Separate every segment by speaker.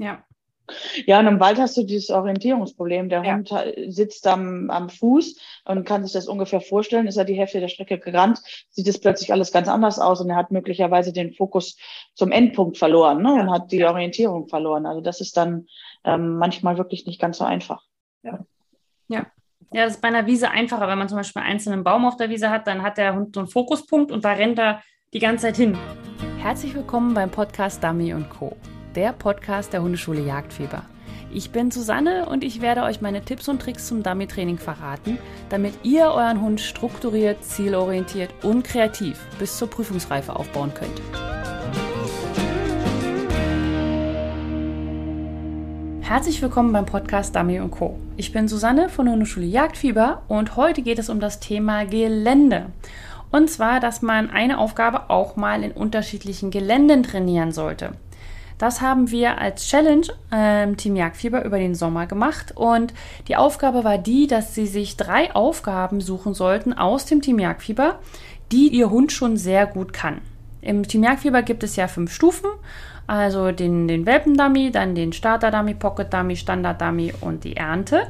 Speaker 1: Ja.
Speaker 2: Ja, und im Wald hast du dieses Orientierungsproblem. Der
Speaker 1: Ja.
Speaker 2: Hund ha- sitzt am, am Fuß und kann sich das ungefähr vorstellen. Ist er die Hälfte der Strecke gerannt, sieht es plötzlich alles ganz anders aus und er hat möglicherweise den Fokus zum Endpunkt verloren ne? und hat die Orientierung verloren. Also das ist dann ähm, manchmal wirklich nicht ganz so einfach.
Speaker 1: Ja, das ist bei einer Wiese einfacher. Wenn man zum Beispiel einen einzelnen Baum auf der Wiese hat, dann hat der Hund so einen Fokuspunkt und da rennt er die ganze Zeit hin. Herzlich willkommen beim Podcast Dummy Co., der Podcast der Hundeschule Jagdfieber. Ich bin Susanne und ich werde euch meine Tipps und Tricks zum Dummy-Training verraten, damit ihr euren Hund strukturiert, zielorientiert und kreativ bis zur Prüfungsreife aufbauen könnt. Herzlich willkommen beim Podcast Dummy Co. Ich bin Susanne von Hundeschule Jagdfieber und heute geht es um das Thema Gelände. Und zwar, dass man eine Aufgabe auch mal in unterschiedlichen Geländen trainieren sollte. Das haben wir als Challenge ähm, Team Jagdfieber über den Sommer gemacht und die Aufgabe war die, dass sie sich drei Aufgaben suchen sollten aus dem Team Jagdfieber, die ihr Hund schon sehr gut kann. Im Team Jagdfieber gibt es ja fünf Stufen, also den, den Welpen-Dummy, dann den Starter-Dummy, Pocket-Dummy, Standard-Dummy und die Ernte.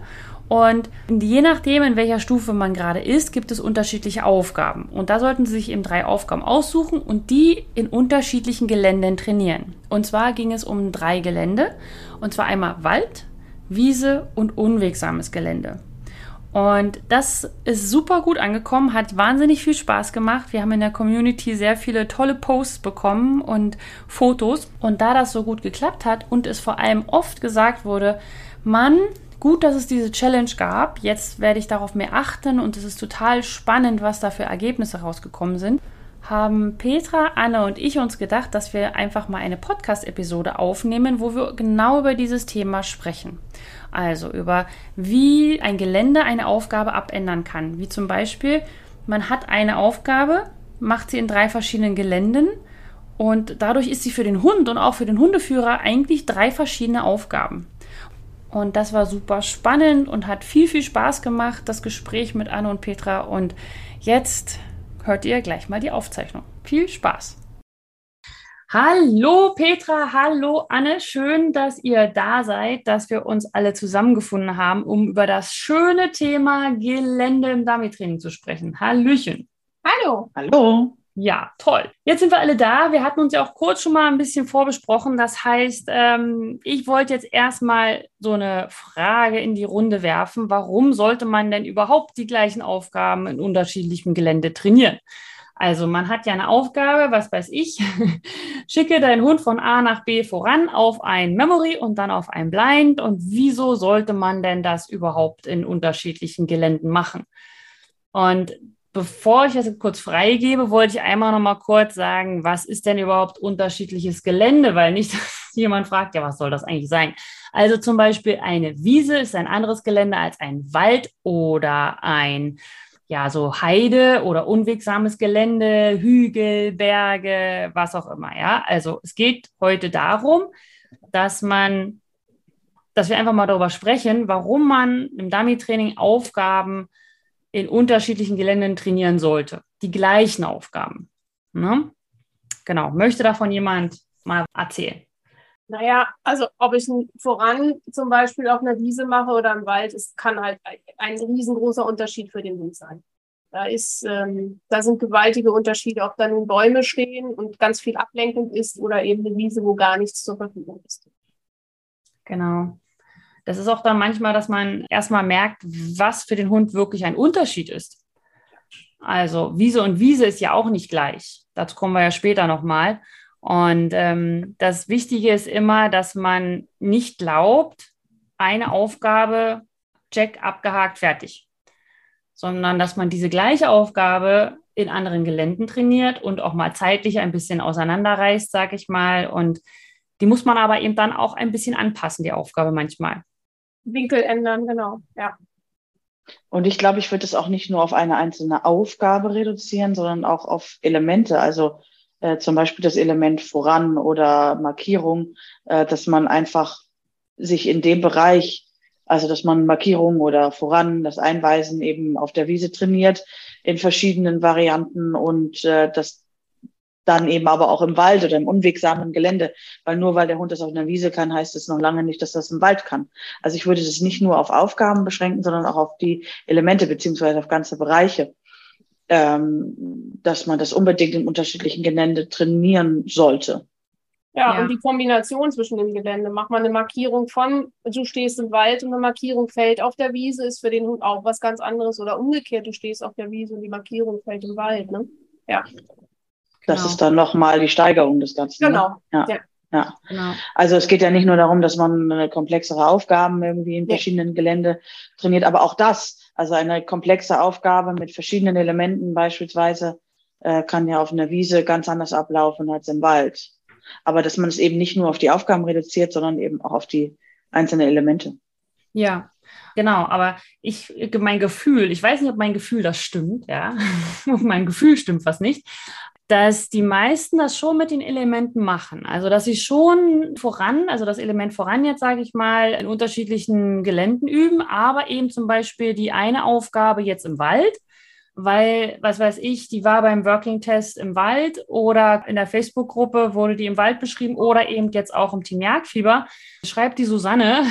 Speaker 1: Und je nachdem, in welcher Stufe man gerade ist, gibt es unterschiedliche Aufgaben. Und da sollten Sie sich eben drei Aufgaben aussuchen und die in unterschiedlichen Geländen trainieren. Und zwar ging es um drei Gelände. Und zwar einmal Wald, Wiese und unwegsames Gelände. Und das ist super gut angekommen, hat wahnsinnig viel Spaß gemacht. Wir haben in der Community sehr viele tolle Posts bekommen und Fotos. Und da das so gut geklappt hat und es vor allem oft gesagt wurde, Mann, gut, dass es diese Challenge gab. Jetzt werde ich darauf mehr achten und es ist total spannend, was da für Ergebnisse rausgekommen sind. Haben Petra, Anne und ich uns gedacht, dass wir einfach mal eine Podcast-Episode aufnehmen, wo wir genau über dieses Thema sprechen. Also über wie ein Gelände eine Aufgabe abändern kann. Wie zum Beispiel, man hat eine Aufgabe, macht sie in drei verschiedenen Geländen und dadurch ist sie für den Hund und auch für den Hundeführer eigentlich drei verschiedene Aufgaben. Und das war super spannend und hat viel, viel Spaß gemacht, das Gespräch mit Anne und Petra. Und jetzt hört ihr gleich mal die Aufzeichnung. Viel Spaß! Hallo Petra, hallo Anne, schön, dass ihr da seid, dass wir uns alle zusammengefunden haben, um über das schöne Thema Gelände im Dummy-Training zu sprechen. Hallöchen.
Speaker 3: Hallo.
Speaker 2: Hallo.
Speaker 1: Ja, toll. Jetzt sind wir alle da. Wir hatten uns ja auch kurz schon mal ein bisschen vorbesprochen. Das heißt, ähm, ich wollte jetzt erstmal so eine Frage in die Runde werfen. Warum sollte man denn überhaupt die gleichen Aufgaben in unterschiedlichem Gelände trainieren? Also man hat ja eine Aufgabe, was weiß ich, schicke deinen Hund von A nach B voran auf ein Memory und dann auf ein Blind. Und wieso sollte man denn das überhaupt in unterschiedlichen Geländen machen? Und bevor ich das kurz freigebe, wollte ich einmal noch mal kurz sagen, was ist denn überhaupt unterschiedliches Gelände? Weil nicht dass jemand fragt, ja, was soll das eigentlich sein? Also zum Beispiel eine Wiese ist ein anderes Gelände als ein Wald oder ein ja, so Heide oder unwegsames Gelände, Hügel, Berge, was auch immer, ja. Also es geht heute darum, dass man, dass wir einfach mal darüber sprechen, warum man im Dummy-Training Aufgaben in unterschiedlichen Geländen trainieren sollte. Die gleichen Aufgaben. Ne? Genau. Möchte davon jemand mal erzählen?
Speaker 3: Naja, also ob ich ein voran zum Beispiel auf einer Wiese mache oder im Wald, es kann halt ein riesengroßer Unterschied für den Hund sein. Da ist, ähm, da sind gewaltige Unterschiede, ob da nun Bäume stehen und ganz viel Ablenkung ist oder eben eine Wiese, wo gar nichts zur Verfügung ist.
Speaker 1: Genau. Das ist auch dann manchmal, dass man erstmal merkt, was für den Hund wirklich ein Unterschied ist. Also Wiese und Wiese ist ja auch nicht gleich. Dazu kommen wir ja später nochmal. Und ähm, das Wichtige ist immer, dass man nicht glaubt, eine Aufgabe, check, abgehakt, fertig. Sondern dass man diese gleiche Aufgabe in anderen Geländen trainiert und auch mal zeitlich ein bisschen auseinanderreißt, sag ich mal. Und die muss man aber eben dann auch ein bisschen anpassen, die Aufgabe manchmal.
Speaker 3: Winkel ändern, genau, ja.
Speaker 2: Und ich glaube, ich würde es auch nicht nur auf eine einzelne Aufgabe reduzieren, sondern auch auf Elemente. Also äh, zum Beispiel das Element voran oder Markierung, äh, dass man einfach sich in dem Bereich, also dass man Markierung oder voran, das Einweisen eben auf der Wiese trainiert in verschiedenen Varianten und äh, dass dann eben aber auch im Wald oder im unwegsamen Gelände, weil nur weil der Hund das auf einer Wiese kann, heißt es noch lange nicht, dass das im Wald kann. Also ich würde das nicht nur auf Aufgaben beschränken, sondern auch auf die Elemente beziehungsweise auf ganze Bereiche, ähm, dass man das unbedingt im unterschiedlichen Gelände trainieren sollte.
Speaker 3: Ja, ja, und die Kombination zwischen dem Gelände. Macht man eine Markierung von, du stehst im Wald und eine Markierung fällt auf der Wiese, ist für den Hund auch was ganz anderes. Oder umgekehrt, du stehst auf der Wiese und die Markierung fällt im Wald. Ne? Ja.
Speaker 2: Das genau. ist dann nochmal die Steigerung des Ganzen.
Speaker 3: Ne? Genau. Ne?
Speaker 2: Ja. ja. Ja. Genau. Also es geht ja nicht nur darum, dass man komplexere Aufgaben irgendwie in verschiedenen ja. Gelände trainiert, aber auch das, also eine komplexe Aufgabe mit verschiedenen Elementen beispielsweise, äh, kann ja auf einer Wiese ganz anders ablaufen als im Wald. Aber dass man es eben nicht nur auf die Aufgaben reduziert, sondern eben auch auf die einzelnen Elemente.
Speaker 1: Ja, genau. Aber ich, mein Gefühl, ich weiß nicht, ob mein Gefühl das stimmt, ja. mein Gefühl stimmt was nicht dass die meisten das schon mit den Elementen machen. Also, dass sie schon voran, also das Element voran jetzt, sage ich mal, in unterschiedlichen Geländen üben, aber eben zum Beispiel die eine Aufgabe jetzt im Wald, weil, was weiß ich, die war beim Working Test im Wald oder in der Facebook-Gruppe wurde die im Wald beschrieben oder eben jetzt auch im Team Jagdfieber, schreibt die Susanne,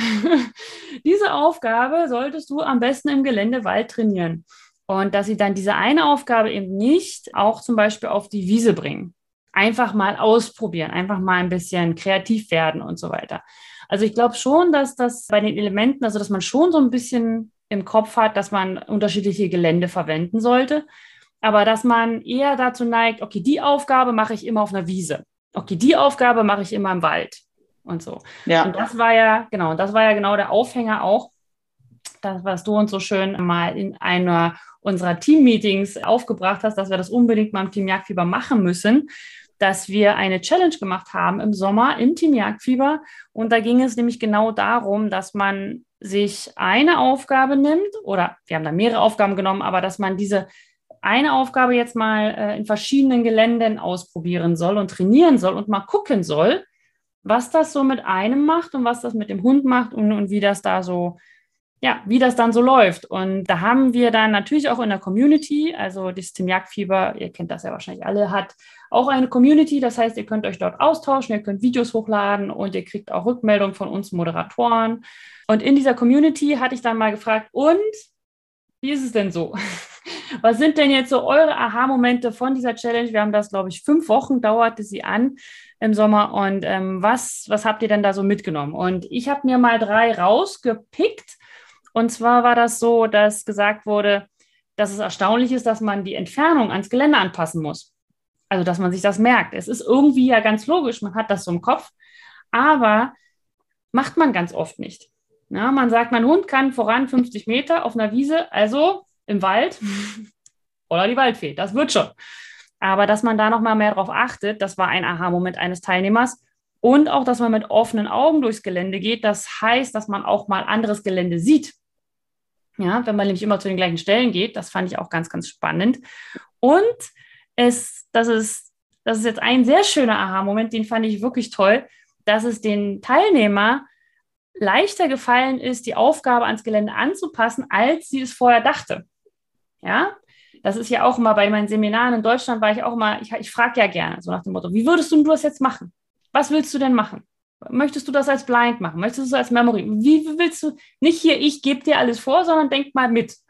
Speaker 1: diese Aufgabe solltest du am besten im Gelände Wald trainieren. Und dass sie dann diese eine Aufgabe eben nicht auch zum Beispiel auf die Wiese bringen. Einfach mal ausprobieren, einfach mal ein bisschen kreativ werden und so weiter. Also ich glaube schon, dass das bei den Elementen, also dass man schon so ein bisschen im Kopf hat, dass man unterschiedliche Gelände verwenden sollte. Aber dass man eher dazu neigt, okay, die Aufgabe mache ich immer auf einer Wiese. Okay, die Aufgabe mache ich immer im Wald und so. Ja. Und das war ja, genau, das war ja genau der Aufhänger auch, das, was du uns so schön mal in einer unserer Team-Meetings aufgebracht hast, dass wir das unbedingt mal im Team Jagdfieber machen müssen, dass wir eine Challenge gemacht haben im Sommer im Team Jagdfieber. Und da ging es nämlich genau darum, dass man sich eine Aufgabe nimmt oder wir haben da mehrere Aufgaben genommen, aber dass man diese eine Aufgabe jetzt mal äh, in verschiedenen Geländen ausprobieren soll und trainieren soll und mal gucken soll, was das so mit einem macht und was das mit dem Hund macht und, und wie das da so ja, wie das dann so läuft. Und da haben wir dann natürlich auch in der Community, also das Team Jagdfieber, ihr kennt das ja wahrscheinlich alle, hat auch eine Community. Das heißt, ihr könnt euch dort austauschen, ihr könnt Videos hochladen und ihr kriegt auch Rückmeldungen von uns Moderatoren. Und in dieser Community hatte ich dann mal gefragt, und wie ist es denn so? Was sind denn jetzt so eure Aha-Momente von dieser Challenge? Wir haben das, glaube ich, fünf Wochen dauerte sie an im Sommer. Und ähm, was, was habt ihr denn da so mitgenommen? Und ich habe mir mal drei rausgepickt und zwar war das so, dass gesagt wurde, dass es erstaunlich ist, dass man die Entfernung ans Gelände anpassen muss. Also, dass man sich das merkt. Es ist irgendwie ja ganz logisch, man hat das so im Kopf, aber macht man ganz oft nicht. Ja, man sagt, mein Hund kann voran 50 Meter auf einer Wiese, also im Wald oder die Waldfee. Das wird schon. Aber dass man da noch mal mehr darauf achtet, das war ein Aha-Moment eines Teilnehmers. Und auch, dass man mit offenen Augen durchs Gelände geht. Das heißt, dass man auch mal anderes Gelände sieht. Ja, wenn man nämlich immer zu den gleichen Stellen geht, das fand ich auch ganz, ganz spannend. Und es, das ist, das ist jetzt ein sehr schöner Aha-Moment, den fand ich wirklich toll, dass es den Teilnehmer leichter gefallen ist, die Aufgabe ans Gelände anzupassen, als sie es vorher dachte. Ja, das ist ja auch immer bei meinen Seminaren in Deutschland, war ich auch immer, ich, ich frage ja gerne, so nach dem Motto, wie würdest du das jetzt machen? Was willst du denn machen? Möchtest du das als Blind machen? Möchtest du das als Memory? Wie willst du, nicht hier, ich gebe dir alles vor, sondern denk mal mit.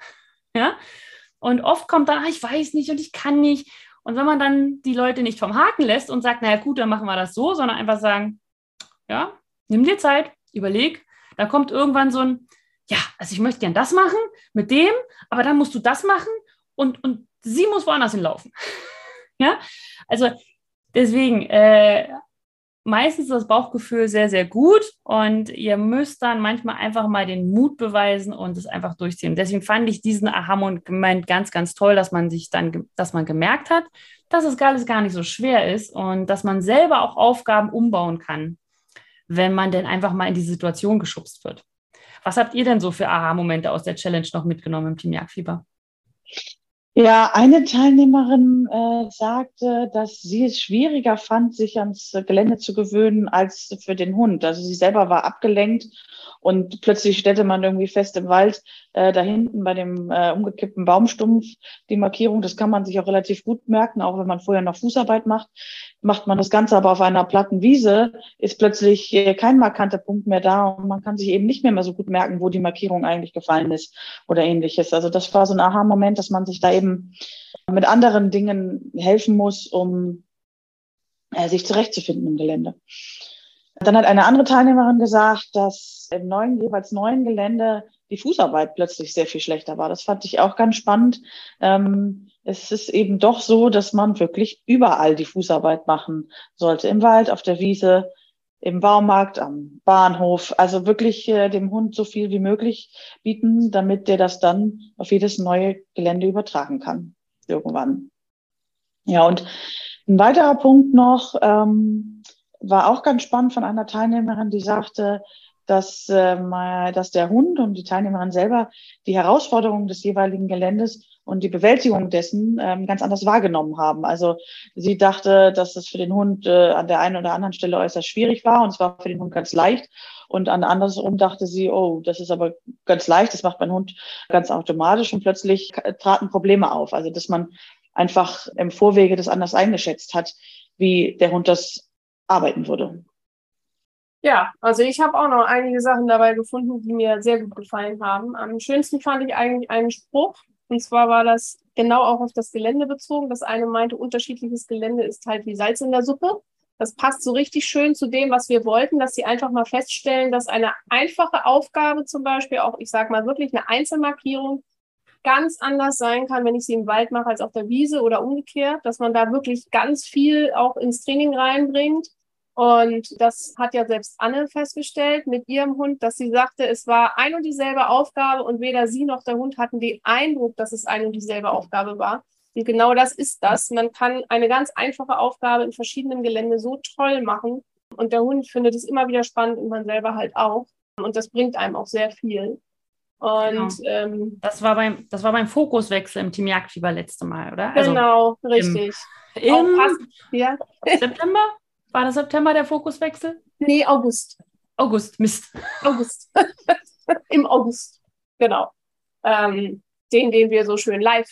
Speaker 1: Ja? Und oft kommt dann, ah, ich weiß nicht und ich kann nicht. Und wenn man dann die Leute nicht vom Haken lässt und sagt, naja, gut, dann machen wir das so, sondern einfach sagen, ja, nimm dir Zeit, überleg, dann kommt irgendwann so ein, ja, also ich möchte gern das machen mit dem, aber dann musst du das machen und, und sie muss woanders hinlaufen. ja, also deswegen, äh, meistens ist das Bauchgefühl sehr, sehr gut und ihr müsst dann manchmal einfach mal den Mut beweisen und es einfach durchziehen. Deswegen fand ich diesen Aha-Moment ganz, ganz toll, dass man sich dann, dass man gemerkt hat, dass es alles gar nicht so schwer ist und dass man selber auch Aufgaben umbauen kann, wenn man denn einfach mal in die Situation geschubst wird. Was habt ihr denn so für Aha-Momente aus der Challenge noch mitgenommen im Team Jagdfieber?
Speaker 2: Ja, eine Teilnehmerin äh, sagte, dass sie es schwieriger fand, sich ans Gelände zu gewöhnen als für den Hund. Also sie selber war abgelenkt und plötzlich stellte man irgendwie fest im Wald, äh, da hinten bei dem äh, umgekippten Baumstumpf die Markierung. Das kann man sich auch relativ gut merken, auch wenn man vorher noch Fußarbeit macht. Macht man das Ganze aber auf einer platten Wiese, ist plötzlich äh, kein markanter Punkt mehr da und man kann sich eben nicht mehr, mehr so gut merken, wo die Markierung eigentlich gefallen ist oder ähnliches. Also das war so ein Aha-Moment, dass man sich da eben mit anderen Dingen helfen muss, um äh, sich zurechtzufinden im Gelände. Dann hat eine andere Teilnehmerin gesagt, dass im neuen, jeweils neuen Gelände die Fußarbeit plötzlich sehr viel schlechter war. Das fand ich auch ganz spannend. Ähm, es ist eben doch so, dass man wirklich überall die Fußarbeit machen sollte. Im Wald, auf der Wiese, im Baumarkt, am Bahnhof. Also wirklich äh, dem Hund so viel wie möglich bieten, damit der das dann auf jedes neue Gelände übertragen kann. Irgendwann. Ja, und ein weiterer Punkt noch, ähm, war auch ganz spannend von einer Teilnehmerin, die sagte, dass, äh, dass der Hund und die Teilnehmerin selber die Herausforderungen des jeweiligen Geländes und die Bewältigung dessen ähm, ganz anders wahrgenommen haben. Also sie dachte, dass es für den Hund äh, an der einen oder anderen Stelle äußerst schwierig war und es war für den Hund ganz leicht. Und an andersrum dachte sie, oh, das ist aber ganz leicht, das macht mein Hund ganz automatisch und plötzlich traten Probleme auf. Also dass man einfach im Vorwege das anders eingeschätzt hat, wie der Hund das arbeiten würde.
Speaker 3: Ja, also ich habe auch noch einige Sachen dabei gefunden, die mir sehr gut gefallen haben. Am schönsten fand ich eigentlich einen Spruch. Und zwar war das genau auch auf das Gelände bezogen. Das eine meinte, unterschiedliches Gelände ist halt wie Salz in der Suppe. Das passt so richtig schön zu dem, was wir wollten, dass sie einfach mal feststellen, dass eine einfache Aufgabe zum Beispiel, auch ich sage mal wirklich eine Einzelmarkierung, ganz anders sein kann, wenn ich sie im Wald mache als auf der Wiese oder umgekehrt, dass man da wirklich ganz viel auch ins Training reinbringt und das hat ja selbst Anne festgestellt mit ihrem Hund, dass sie sagte, es war ein und dieselbe Aufgabe und weder sie noch der Hund hatten den Eindruck, dass es ein und dieselbe Aufgabe war. Und genau das ist das. Man kann eine ganz einfache Aufgabe in verschiedenen Gelände so toll machen. Und der Hund findet es immer wieder spannend und man selber halt auch. Und das bringt einem auch sehr viel.
Speaker 1: Und genau. ähm, das war beim das war beim Fokuswechsel im Team Jagdfieber letzte Mal, oder?
Speaker 3: Genau, also richtig.
Speaker 1: Im, im ja. September? War das September der Fokuswechsel?
Speaker 3: Nee, August.
Speaker 1: August, Mist.
Speaker 3: August. Im August, genau. Ähm, den, den wir so schön live.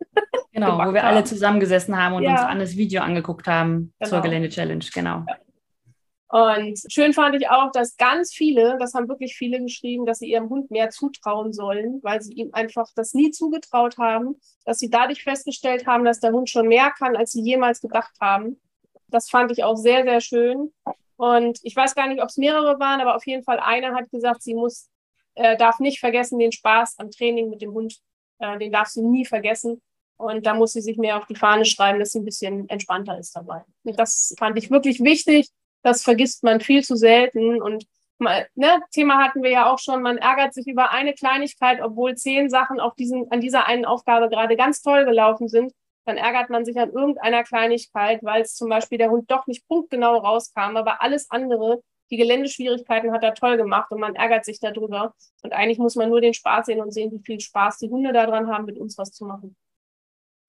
Speaker 1: genau, wo wir haben. alle zusammengesessen haben und ja. uns an das Video angeguckt haben genau. zur Gelände-Challenge, genau. Ja.
Speaker 3: Und schön fand ich auch, dass ganz viele, das haben wirklich viele geschrieben, dass sie ihrem Hund mehr zutrauen sollen, weil sie ihm einfach das nie zugetraut haben, dass sie dadurch festgestellt haben, dass der Hund schon mehr kann, als sie jemals gedacht haben. Das fand ich auch sehr, sehr schön. Und ich weiß gar nicht, ob es mehrere waren, aber auf jeden Fall einer hat gesagt, sie muss, äh, darf nicht vergessen, den Spaß am Training mit dem Hund, äh, den darf sie nie vergessen. Und da muss sie sich mehr auf die Fahne schreiben, dass sie ein bisschen entspannter ist dabei. Und das fand ich wirklich wichtig. Das vergisst man viel zu selten. Und mal, ne, Thema hatten wir ja auch schon, man ärgert sich über eine Kleinigkeit, obwohl zehn Sachen auf diesen, an dieser einen Aufgabe gerade ganz toll gelaufen sind dann ärgert man sich an irgendeiner Kleinigkeit, weil es zum Beispiel der Hund doch nicht punktgenau rauskam, aber alles andere, die Geländeschwierigkeiten hat er toll gemacht und man ärgert sich darüber. Und eigentlich muss man nur den Spaß sehen und sehen, wie viel Spaß die Hunde daran haben, mit uns was zu machen.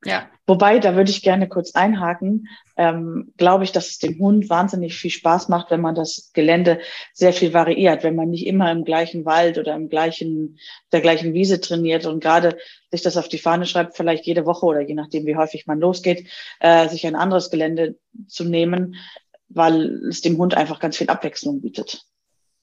Speaker 2: Ja. Wobei, da würde ich gerne kurz einhaken. Ähm, glaube ich, dass es dem Hund wahnsinnig viel Spaß macht, wenn man das Gelände sehr viel variiert, wenn man nicht immer im gleichen Wald oder im gleichen, der gleichen Wiese trainiert und gerade sich das auf die Fahne schreibt, vielleicht jede Woche oder je nachdem, wie häufig man losgeht, äh, sich ein anderes Gelände zu nehmen, weil es dem Hund einfach ganz viel Abwechslung bietet.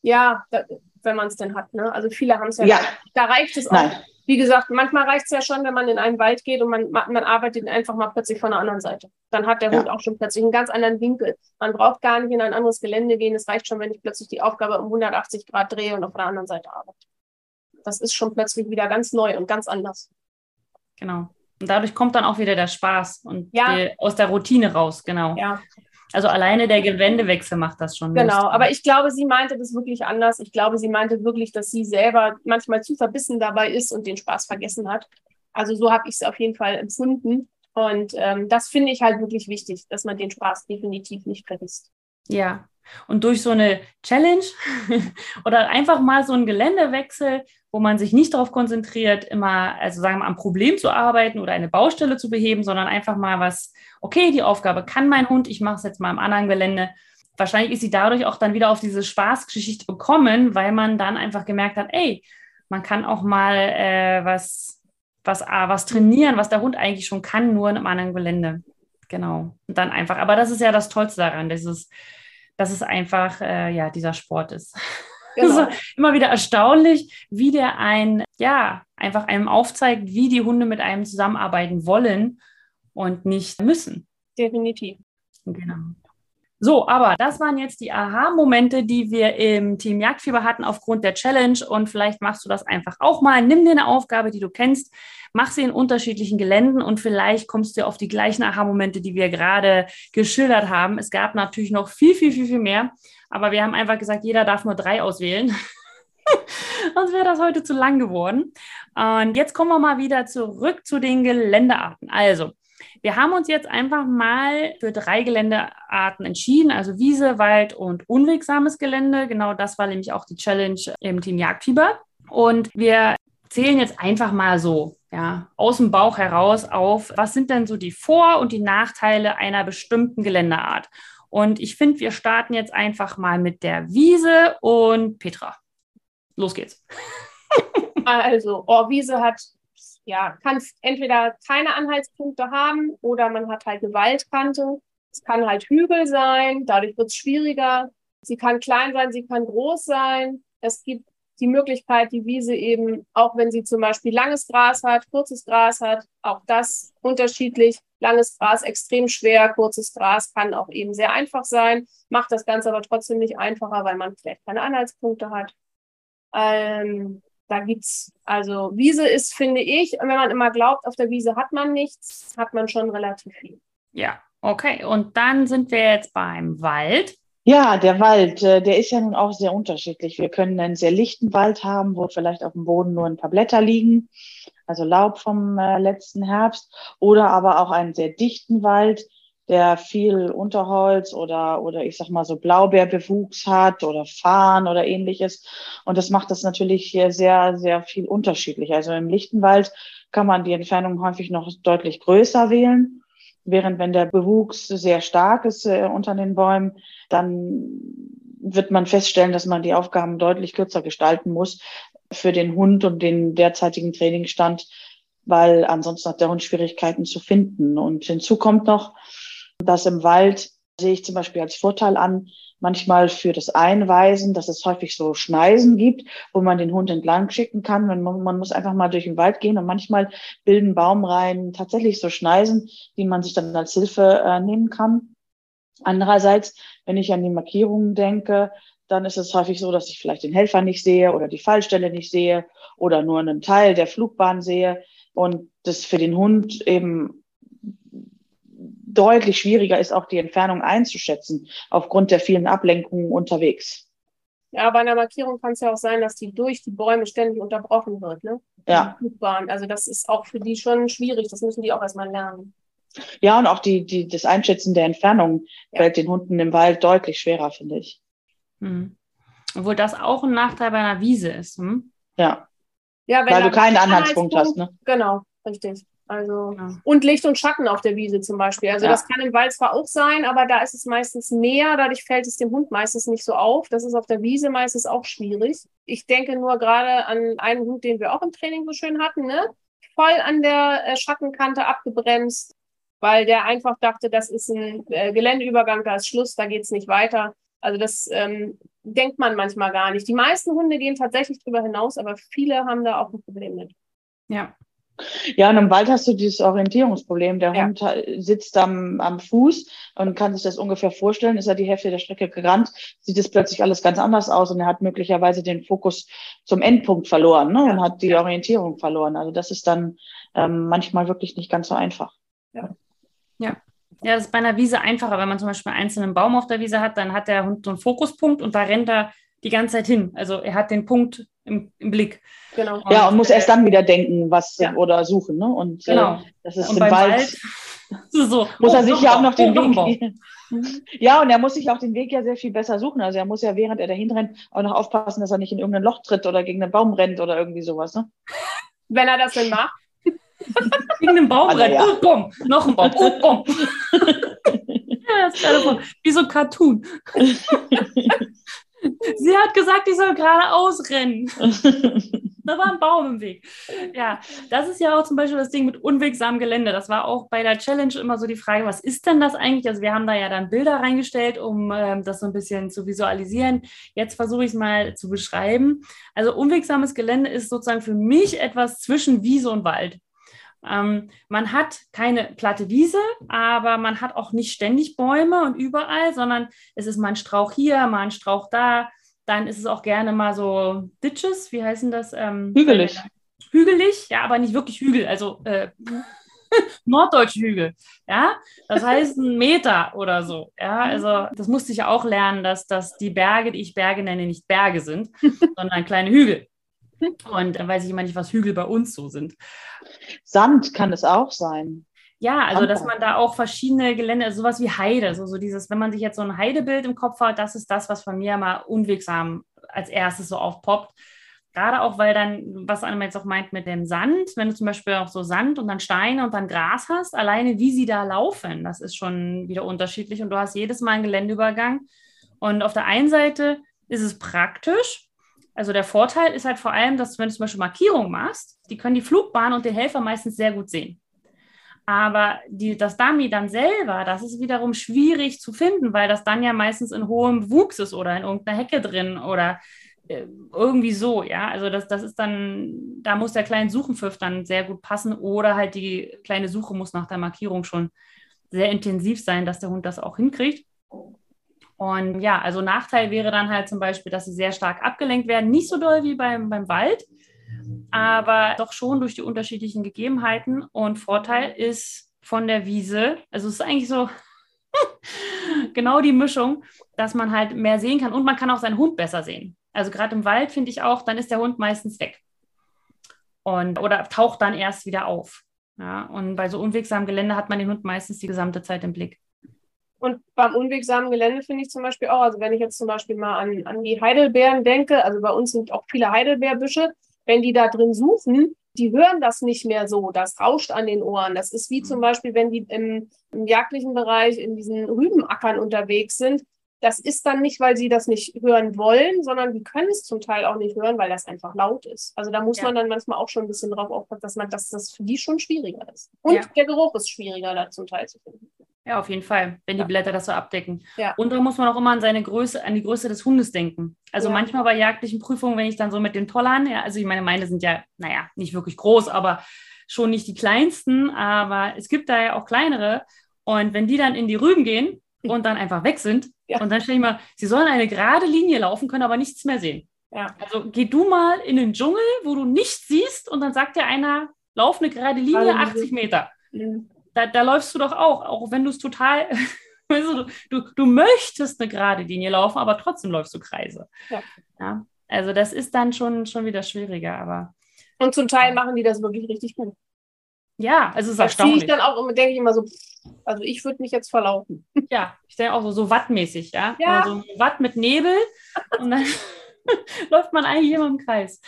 Speaker 3: Ja, da, wenn man es denn hat. Ne? Also viele haben es ja. ja. Da reicht es auch. Wie gesagt, manchmal reicht es ja schon, wenn man in einen Wald geht und man, man arbeitet einfach mal plötzlich von der anderen Seite. Dann hat der ja. Hund auch schon plötzlich einen ganz anderen Winkel. Man braucht gar nicht in ein anderes Gelände gehen. Es reicht schon, wenn ich plötzlich die Aufgabe um 180 Grad drehe und auf der anderen Seite arbeite. Das ist schon plötzlich wieder ganz neu und ganz anders.
Speaker 1: Genau. Und dadurch kommt dann auch wieder der Spaß und ja. die, aus der Routine raus, genau. Ja. Also alleine der Gewändewechsel macht das schon.
Speaker 3: Genau, lustig. aber ich glaube, sie meinte das wirklich anders. Ich glaube, sie meinte wirklich, dass sie selber manchmal zu verbissen dabei ist und den Spaß vergessen hat. Also so habe ich es auf jeden Fall empfunden. Und ähm, das finde ich halt wirklich wichtig, dass man den Spaß definitiv nicht vergisst.
Speaker 1: Ja, und durch so eine Challenge oder einfach mal so einen Geländewechsel, wo man sich nicht darauf konzentriert, immer, also sagen wir mal, am Problem zu arbeiten oder eine Baustelle zu beheben, sondern einfach mal was, okay, die Aufgabe kann mein Hund, ich mache es jetzt mal im anderen Gelände. Wahrscheinlich ist sie dadurch auch dann wieder auf diese Spaßgeschichte gekommen, weil man dann einfach gemerkt hat, ey, man kann auch mal äh, was, was, ah, was trainieren, was der Hund eigentlich schon kann, nur in einem anderen Gelände. Genau. Und dann einfach, aber das ist ja das Tollste daran, dass es, dass es einfach, äh, ja, dieser Sport ist. Genau. ist immer wieder erstaunlich, wie der ein, ja, einfach einem aufzeigt, wie die Hunde mit einem zusammenarbeiten wollen und nicht müssen.
Speaker 3: Definitiv.
Speaker 1: Genau. So, aber das waren jetzt die Aha-Momente, die wir im Team Jagdfieber hatten aufgrund der Challenge. Und vielleicht machst du das einfach auch mal. Nimm dir eine Aufgabe, die du kennst, mach sie in unterschiedlichen Geländen und vielleicht kommst du auf die gleichen Aha-Momente, die wir gerade geschildert haben. Es gab natürlich noch viel, viel, viel, viel mehr. Aber wir haben einfach gesagt, jeder darf nur drei auswählen. Sonst wäre das heute zu lang geworden. Und jetzt kommen wir mal wieder zurück zu den Geländearten. Also, wir haben uns jetzt einfach mal für drei Geländearten entschieden, also Wiese, Wald und unwegsames Gelände. Genau das war nämlich auch die Challenge im Team Jagdfieber. Und wir zählen jetzt einfach mal so, ja, aus dem Bauch heraus auf, was sind denn so die Vor- und die Nachteile einer bestimmten Geländeart? Und ich finde, wir starten jetzt einfach mal mit der Wiese und Petra. Los geht's.
Speaker 3: Also, oh, Wiese hat ja, kann entweder keine Anhaltspunkte haben oder man hat halt eine Waldkante. Es kann halt Hügel sein, dadurch wird es schwieriger. Sie kann klein sein, sie kann groß sein. Es gibt die Möglichkeit, die Wiese eben, auch wenn sie zum Beispiel langes Gras hat, kurzes Gras hat, auch das unterschiedlich. Langes Gras extrem schwer, kurzes Gras kann auch eben sehr einfach sein, macht das Ganze aber trotzdem nicht einfacher, weil man vielleicht keine Anhaltspunkte hat. Ähm, da gibt's, also Wiese ist, finde ich, wenn man immer glaubt, auf der Wiese hat man nichts, hat man schon relativ viel.
Speaker 1: Ja, okay. Und dann sind wir jetzt beim Wald.
Speaker 2: Ja, der Wald, äh, der ist ja nun auch sehr unterschiedlich. Wir können einen sehr lichten Wald haben, wo vielleicht auf dem Boden nur ein paar Blätter liegen, also Laub vom äh, letzten Herbst, oder aber auch einen sehr dichten Wald, der viel Unterholz oder, oder ich sag mal so Blaubeerbewuchs hat oder Farn oder ähnliches. Und das macht das natürlich hier sehr, sehr viel unterschiedlich. Also im Lichtenwald kann man die Entfernung häufig noch deutlich größer wählen. Während wenn der Bewuchs sehr stark ist äh, unter den Bäumen, dann wird man feststellen, dass man die Aufgaben deutlich kürzer gestalten muss für den Hund und den derzeitigen Trainingsstand, weil ansonsten hat der Hund Schwierigkeiten zu finden. Und hinzu kommt noch, das im Wald sehe ich zum Beispiel als Vorteil an, manchmal für das Einweisen, dass es häufig so Schneisen gibt, wo man den Hund entlang schicken kann. Man, man muss einfach mal durch den Wald gehen und manchmal bilden Baumreihen tatsächlich so Schneisen, die man sich dann als Hilfe äh, nehmen kann. Andererseits, wenn ich an die Markierungen denke, dann ist es häufig so, dass ich vielleicht den Helfer nicht sehe oder die Fallstelle nicht sehe oder nur einen Teil der Flugbahn sehe und das für den Hund eben deutlich schwieriger ist, auch die Entfernung einzuschätzen, aufgrund der vielen Ablenkungen unterwegs.
Speaker 3: Ja, bei einer Markierung kann es ja auch sein, dass die durch die Bäume ständig unterbrochen wird. Ne?
Speaker 2: Ja.
Speaker 3: Also das ist auch für die schon schwierig. Das müssen die auch erstmal lernen.
Speaker 2: Ja, und auch die, die, das Einschätzen der Entfernung ja. fällt den Hunden im Wald deutlich schwerer, finde ich.
Speaker 1: Hm. Obwohl das auch ein Nachteil bei einer Wiese ist. Hm?
Speaker 2: Ja.
Speaker 3: ja
Speaker 2: Weil du keinen Anhaltspunkt hast. Ne?
Speaker 3: Genau, richtig. Also ja. und Licht und Schatten auf der Wiese zum Beispiel. Also ja. das kann im Wald zwar auch sein, aber da ist es meistens mehr, dadurch fällt es dem Hund meistens nicht so auf. Das ist auf der Wiese meistens auch schwierig. Ich denke nur gerade an einen Hund, den wir auch im Training so schön hatten, ne? Voll an der äh, Schattenkante abgebremst, weil der einfach dachte, das ist ein äh, Geländeübergang, da ist Schluss, da geht's nicht weiter. Also das ähm, denkt man manchmal gar nicht. Die meisten Hunde gehen tatsächlich drüber hinaus, aber viele haben da auch ein Problem mit.
Speaker 1: Ja,
Speaker 2: ja, und im Wald hast du dieses Orientierungsproblem. Der ja. Hund sitzt am, am Fuß und kann sich das ungefähr vorstellen. Ist er die Hälfte der Strecke gerannt, sieht es plötzlich alles ganz anders aus und er hat möglicherweise den Fokus zum Endpunkt verloren ne, ja. und hat die ja. Orientierung verloren. Also das ist dann ähm, manchmal wirklich nicht ganz so einfach.
Speaker 1: Ja. ja. Ja, das ist bei einer Wiese einfacher. Wenn man zum Beispiel einen einzelnen Baum auf der Wiese hat, dann hat der Hund so einen Fokuspunkt und da rennt er die ganze Zeit hin. Also er hat den Punkt im, im Blick.
Speaker 2: Genau. Und ja, und muss erst dann wieder denken, was ja. oder suchen. Ne? Und
Speaker 1: äh, genau.
Speaker 2: Äh, das ist und im Wald. Wald so, muss er sich ja auch noch den Weg. ja, und er muss sich auch den Weg ja sehr viel besser suchen. Also er muss ja, während er dahin rennt, auch noch aufpassen, dass er nicht in irgendein Loch tritt oder gegen einen Baum rennt oder irgendwie sowas. Ne?
Speaker 3: Wenn er das denn macht.
Speaker 1: Gegen einen Baum rennt. Ja. Oh, komm, noch ein Baum. Oh, komm. ja, das ist wie so ein Cartoon. Sie hat gesagt, ich soll geradeaus rennen. da war ein Baum im Weg. Ja, das ist ja auch zum Beispiel das Ding mit unwegsamem Gelände. Das war auch bei der Challenge immer so die Frage, was ist denn das eigentlich? Also wir haben da ja dann Bilder reingestellt, um ähm, das so ein bisschen zu visualisieren. Jetzt versuche ich es mal zu beschreiben. Also unwegsames Gelände ist sozusagen für mich etwas zwischen Wiese und Wald. Ähm, man hat keine platte Wiese, aber man hat auch nicht ständig Bäume und überall, sondern es ist mal ein Strauch hier, mal ein Strauch da. Dann ist es auch gerne mal so Ditches, wie heißen das?
Speaker 2: Ähm, hügelig.
Speaker 1: Hügelig, ja, aber nicht wirklich Hügel, also äh, norddeutsche Hügel. Ja, das heißt ein Meter oder so. Ja, also das musste ich ja auch lernen, dass, dass die Berge, die ich Berge nenne, nicht Berge sind, sondern kleine Hügel. Und dann weiß ich immer nicht, was Hügel bei uns so sind.
Speaker 2: Sand kann es auch sein.
Speaker 1: Ja, also dass man da auch verschiedene Gelände, also sowas wie Heide, so, so dieses, wenn man sich jetzt so ein Heidebild im Kopf hat, das ist das, was von mir mal unwegsam als erstes so aufpoppt. Gerade auch, weil dann, was Anna jetzt auch meint mit dem Sand, wenn du zum Beispiel auch so Sand und dann Steine und dann Gras hast, alleine wie sie da laufen, das ist schon wieder unterschiedlich und du hast jedes Mal einen Geländeübergang. Und auf der einen Seite ist es praktisch, also der Vorteil ist halt vor allem, dass wenn du zum Beispiel Markierungen machst, die können die Flugbahn und den Helfer meistens sehr gut sehen. Aber die, das Dummy dann selber, das ist wiederum schwierig zu finden, weil das dann ja meistens in hohem Wuchs ist oder in irgendeiner Hecke drin oder äh, irgendwie so, ja. Also das, das ist dann, da muss der kleine Suchenpfiff dann sehr gut passen oder halt die kleine Suche muss nach der Markierung schon sehr intensiv sein, dass der Hund das auch hinkriegt. Und ja, also Nachteil wäre dann halt zum Beispiel, dass sie sehr stark abgelenkt werden. Nicht so doll wie beim, beim Wald, aber doch schon durch die unterschiedlichen Gegebenheiten. Und Vorteil ist von der Wiese, also es ist eigentlich so genau die Mischung, dass man halt mehr sehen kann und man kann auch seinen Hund besser sehen. Also gerade im Wald finde ich auch, dann ist der Hund meistens weg. Und, oder taucht dann erst wieder auf. Ja, und bei so unwegsamem Gelände hat man den Hund meistens die gesamte Zeit im Blick.
Speaker 3: Und beim unwegsamen Gelände finde ich zum Beispiel auch, also wenn ich jetzt zum Beispiel mal an, an die Heidelbeeren denke, also bei uns sind auch viele Heidelbeerbüsche, wenn die da drin suchen, die hören das nicht mehr so, das rauscht an den Ohren. Das ist wie zum mhm. Beispiel, wenn die im, im jagdlichen Bereich in diesen Rübenackern unterwegs sind. Das ist dann nicht, weil sie das nicht hören wollen, sondern die können es zum Teil auch nicht hören, weil das einfach laut ist. Also da muss ja. man dann manchmal auch schon ein bisschen drauf aufpassen, dass man, dass das für die schon schwieriger ist. Und ja. der Geruch ist schwieriger da zum Teil zu finden.
Speaker 1: Ja, auf jeden Fall, wenn die Blätter das so abdecken. Ja. Und da muss man auch immer an seine Größe, an die Größe des Hundes denken. Also ja. manchmal bei jagdlichen Prüfungen, wenn ich dann so mit den Tollern, ja, also ich meine, meine sind ja, naja, nicht wirklich groß, aber schon nicht die kleinsten, aber es gibt da ja auch kleinere. Und wenn die dann in die Rüben gehen und dann einfach weg sind, und dann stelle ich mal, sie sollen eine gerade Linie laufen, können aber nichts mehr sehen. Also geh du mal in den Dschungel, wo du nichts siehst, und dann sagt dir einer, lauf eine gerade Linie, gerade 80 Meter. Da, da läufst du doch auch, auch wenn du es total, du, du, du möchtest eine gerade Linie laufen, aber trotzdem läufst du Kreise. Ja. ja. Also das ist dann schon, schon wieder schwieriger, aber.
Speaker 3: Und zum Teil machen die das wirklich richtig gut.
Speaker 1: Ja, also es ist das erstaunlich.
Speaker 3: ich dann auch immer, denke ich immer so, also ich würde mich jetzt verlaufen.
Speaker 1: Ja, ich denke auch so, so wattmäßig, ja.
Speaker 3: ja.
Speaker 1: so Watt mit Nebel und dann läuft man eigentlich immer im Kreis.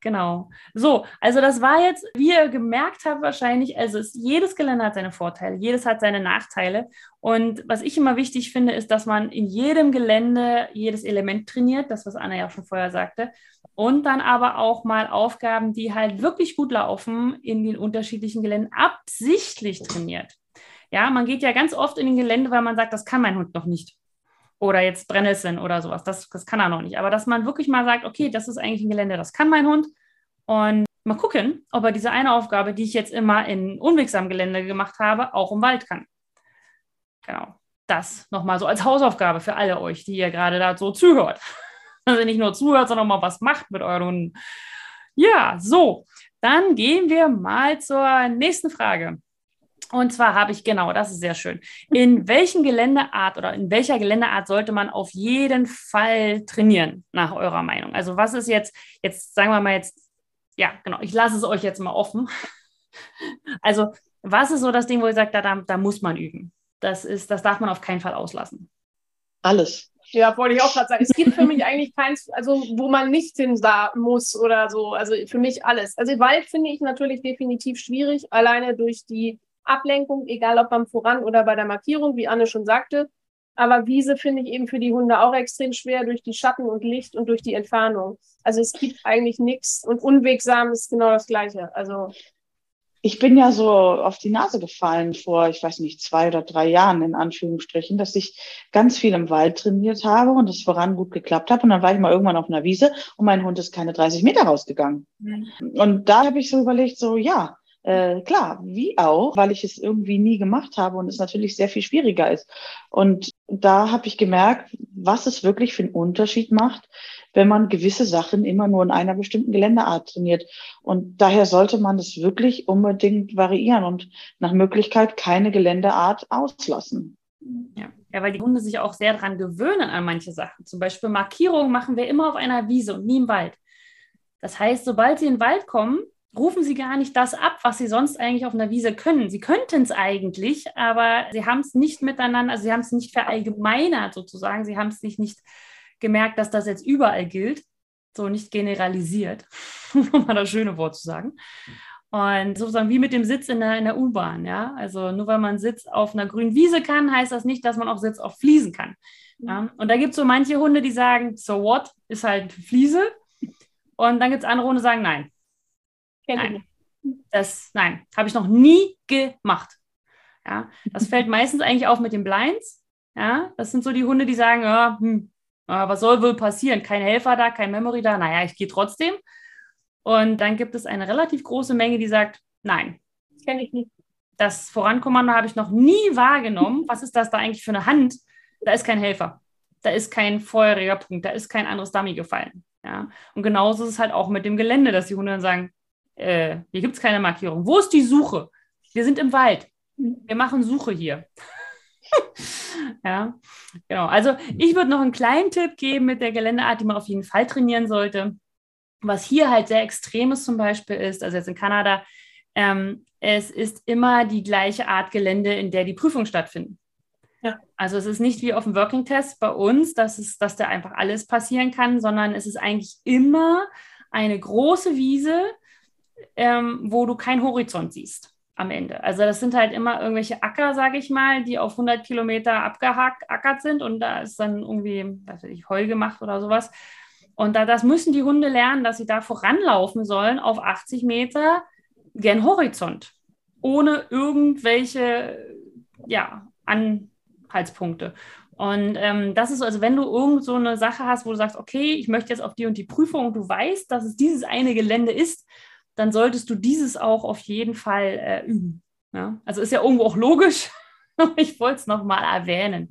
Speaker 1: Genau. So, also das war jetzt, wie ihr gemerkt habt wahrscheinlich, also es, jedes Gelände hat seine Vorteile, jedes hat seine Nachteile. Und was ich immer wichtig finde, ist, dass man in jedem Gelände jedes Element trainiert, das, was Anna ja schon vorher sagte. Und dann aber auch mal Aufgaben, die halt wirklich gut laufen, in den unterschiedlichen Geländen absichtlich trainiert. Ja, man geht ja ganz oft in den Gelände, weil man sagt, das kann mein Hund noch nicht oder jetzt Brennnesseln oder sowas. Das, das kann er noch nicht. Aber dass man wirklich mal sagt, okay, das ist eigentlich ein Gelände, das kann mein Hund. Und mal gucken, ob er diese eine Aufgabe, die ich jetzt immer in unwegsamem Gelände gemacht habe, auch im Wald kann. Genau. Das nochmal so als Hausaufgabe für alle euch, die ihr gerade da so zuhört. Also nicht nur zuhört, sondern mal was macht mit euren Hunden. Ja, so. Dann gehen wir mal zur nächsten Frage. Und zwar habe ich, genau, das ist sehr schön. In welchen Geländeart oder in welcher Geländeart sollte man auf jeden Fall trainieren, nach eurer Meinung? Also was ist jetzt, jetzt sagen wir mal jetzt, ja, genau, ich lasse es euch jetzt mal offen. Also was ist so das Ding, wo ihr sagt, da, da, da muss man üben? Das ist, das darf man auf keinen Fall auslassen.
Speaker 2: Alles.
Speaker 3: Ja, wollte ich auch gerade sagen. Es gibt für mich eigentlich keins, also wo man nicht hin da muss oder so. Also für mich alles. Also Wald finde ich natürlich definitiv schwierig, alleine durch die Ablenkung, egal ob beim Voran oder bei der Markierung, wie Anne schon sagte. Aber Wiese finde ich eben für die Hunde auch extrem schwer durch die Schatten und Licht und durch die Entfernung. Also es gibt eigentlich nichts und unwegsam ist genau das Gleiche. Also
Speaker 2: ich bin ja so auf die Nase gefallen vor, ich weiß nicht, zwei oder drei Jahren in Anführungsstrichen, dass ich ganz viel im Wald trainiert habe und es voran gut geklappt hat. Und dann war ich mal irgendwann auf einer Wiese und mein Hund ist keine 30 Meter rausgegangen. Mhm. Und da habe ich so überlegt, so ja, äh, klar, wie auch, weil ich es irgendwie nie gemacht habe und es natürlich sehr viel schwieriger ist. Und da habe ich gemerkt, was es wirklich für einen Unterschied macht, wenn man gewisse Sachen immer nur in einer bestimmten Geländeart trainiert. Und daher sollte man es wirklich unbedingt variieren und nach Möglichkeit keine Geländeart auslassen.
Speaker 1: Ja. ja, weil die Hunde sich auch sehr daran gewöhnen an manche Sachen. Zum Beispiel Markierungen machen wir immer auf einer Wiese und nie im Wald. Das heißt, sobald sie in den Wald kommen, rufen sie gar nicht das ab, was sie sonst eigentlich auf einer Wiese können. Sie könnten es eigentlich, aber sie haben es nicht miteinander, also sie haben es nicht verallgemeinert sozusagen. Sie haben es sich nicht gemerkt, dass das jetzt überall gilt, so nicht generalisiert, um mal das schöne Wort zu sagen. Und sozusagen wie mit dem Sitz in der, in der U-Bahn, ja. Also nur weil man Sitz auf einer grünen Wiese kann, heißt das nicht, dass man auch Sitz auf Fliesen kann. Ja? Und da gibt es so manche Hunde, die sagen, so what, ist halt Fliese. Und dann gibt es andere Hunde, die sagen, nein, Nein. Das, nein, habe ich noch nie gemacht. Ja, das fällt meistens eigentlich auf mit den Blinds. Ja, das sind so die Hunde, die sagen, ja, hm, was soll wohl passieren? Kein Helfer da, kein Memory da. Naja, ich gehe trotzdem. Und dann gibt es eine relativ große Menge, die sagt, nein.
Speaker 3: Kenne ich nicht.
Speaker 1: Das Vorankommando habe ich noch nie wahrgenommen. Was ist das da eigentlich für eine Hand? Da ist kein Helfer. Da ist kein feuriger Punkt. Da ist kein anderes Dummy gefallen. Ja? Und genauso ist es halt auch mit dem Gelände, dass die Hunde dann sagen, äh, hier gibt es keine Markierung. Wo ist die Suche? Wir sind im Wald. Wir machen Suche hier. ja, genau. Also ich würde noch einen kleinen Tipp geben mit der Geländeart, die man auf jeden Fall trainieren sollte. Was hier halt sehr extrem ist zum Beispiel ist, also jetzt in Kanada, ähm, es ist immer die gleiche Art Gelände, in der die Prüfungen stattfinden. Ja. Also es ist nicht wie auf dem Working Test bei uns, dass, es, dass da einfach alles passieren kann, sondern es ist eigentlich immer eine große Wiese, ähm, wo du keinen Horizont siehst am Ende. Also das sind halt immer irgendwelche Acker, sage ich mal, die auf 100 Kilometer abgehackert sind und da ist dann irgendwie, weiß ich, Heu gemacht oder sowas. Und da, das müssen die Hunde lernen, dass sie da voranlaufen sollen auf 80 Meter gen Horizont, ohne irgendwelche ja, Anhaltspunkte. Und ähm, das ist also, wenn du irgend so eine Sache hast, wo du sagst, okay, ich möchte jetzt auf die und die Prüfung und du weißt, dass es dieses eine Gelände ist, dann solltest du dieses auch auf jeden Fall äh, üben. Ja? Also ist ja irgendwo auch logisch, ich wollte es nochmal erwähnen,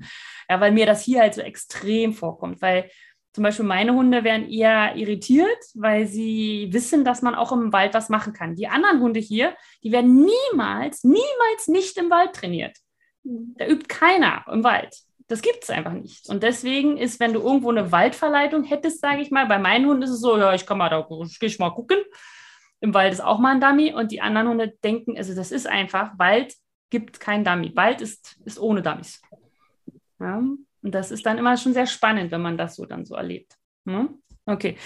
Speaker 1: ja, weil mir das hier halt so extrem vorkommt, weil zum Beispiel meine Hunde werden eher irritiert, weil sie wissen, dass man auch im Wald was machen kann. Die anderen Hunde hier, die werden niemals, niemals nicht im Wald trainiert. Da übt keiner im Wald. Das gibt es einfach nicht. Und deswegen ist, wenn du irgendwo eine Waldverleitung hättest, sage ich mal, bei meinen Hunden ist es so, ja, ich kann mal da, ich mal gucken. Im Wald ist auch mal ein Dummy und die anderen Hunde denken, also das ist einfach, Wald gibt kein Dummy. Wald ist, ist ohne Dummies. Ja? Und das ist dann immer schon sehr spannend, wenn man das so dann so erlebt. Hm? Okay.